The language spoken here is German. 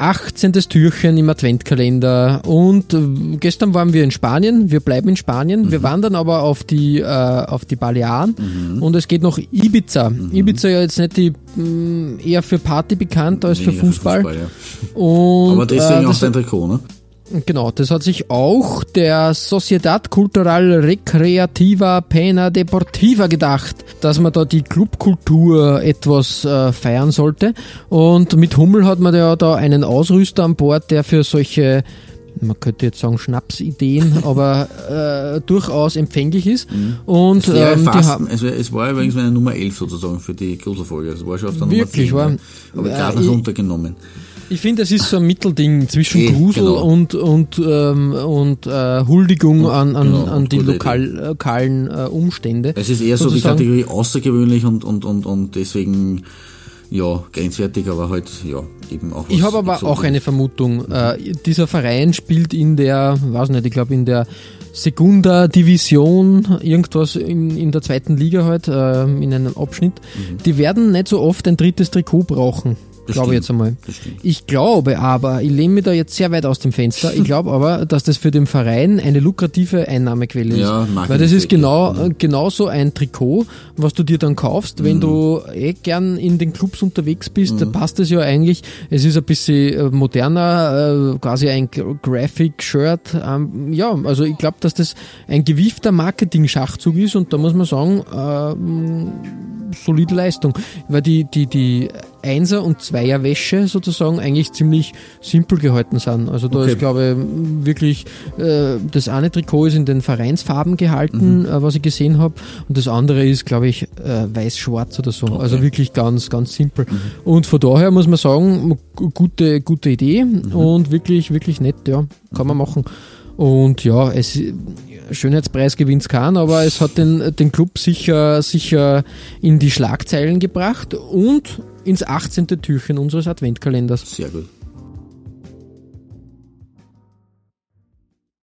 18. Türchen im Adventkalender und äh, gestern waren wir in Spanien, wir bleiben in Spanien, mhm. wir wandern aber auf die, äh, auf die Balearen mhm. und es geht noch Ibiza. Mhm. Ibiza ja jetzt nicht die, mh, mm, eher für Party bekannt als nee, für Fußball. Für Fußball ja. und, aber deswegen äh, auch dein Trikot, ne? Genau, das hat sich auch der Sociedad Cultural Recreativa Pena Deportiva gedacht, dass man da die Clubkultur etwas äh, feiern sollte. Und mit Hummel hat man ja da einen Ausrüster an Bord, der für solche man könnte jetzt sagen Schnapsideen, aber äh, durchaus empfänglich ist. Mhm. Und es, ähm, fast, es, war, es war übrigens meine Nummer 11 sozusagen für die Gruselfolge. Es war schon auf der Nummer 10. War, aber gerade äh, runtergenommen. Ich finde, es ist so ein Mittelding zwischen e, Grusel genau. und, und, ähm, und äh, Huldigung an, an, genau, an die lokal, lokalen äh, Umstände. Es ist eher so die Kategorie außergewöhnlich und, und, und, und deswegen ja, grenzwertig, aber halt, ja, eben auch. Ich habe aber Exoten. auch eine Vermutung. Mhm. Äh, dieser Verein spielt in der, weiß nicht, ich glaube in der Segunda Division, irgendwas in, in der zweiten Liga halt, äh, in einem Abschnitt. Mhm. Die werden nicht so oft ein drittes Trikot brauchen glaube ich jetzt einmal. Ich glaube aber, ich lehne mich da jetzt sehr weit aus dem Fenster, ich glaube aber, dass das für den Verein eine lukrative Einnahmequelle ist. Ja, Weil das ist genau, ja. genau so ein Trikot, was du dir dann kaufst, wenn mhm. du eh gern in den Clubs unterwegs bist, mhm. da passt es ja eigentlich. Es ist ein bisschen äh, moderner, äh, quasi ein Graphic-Shirt. Ähm, ja, also ich glaube, dass das ein gewiefter Marketing-Schachzug ist und da muss man sagen, äh, solide Leistung. Weil die, die, die Einser- und Zweierwäsche sozusagen eigentlich ziemlich simpel gehalten sind. Also da okay. ist, glaube ich, wirklich äh, das eine Trikot ist in den Vereinsfarben gehalten, mhm. äh, was ich gesehen habe, und das andere ist, glaube ich, äh, weiß-schwarz oder so. Okay. Also wirklich ganz, ganz simpel. Mhm. Und von daher muss man sagen, gute, gute Idee mhm. und wirklich, wirklich nett, ja, kann man mhm. machen. Und ja, es Schönheitspreis gewinnt kann, aber es hat den, den Club sicher, sicher in die Schlagzeilen gebracht und ins 18. Türchen unseres Adventkalenders. Sehr gut.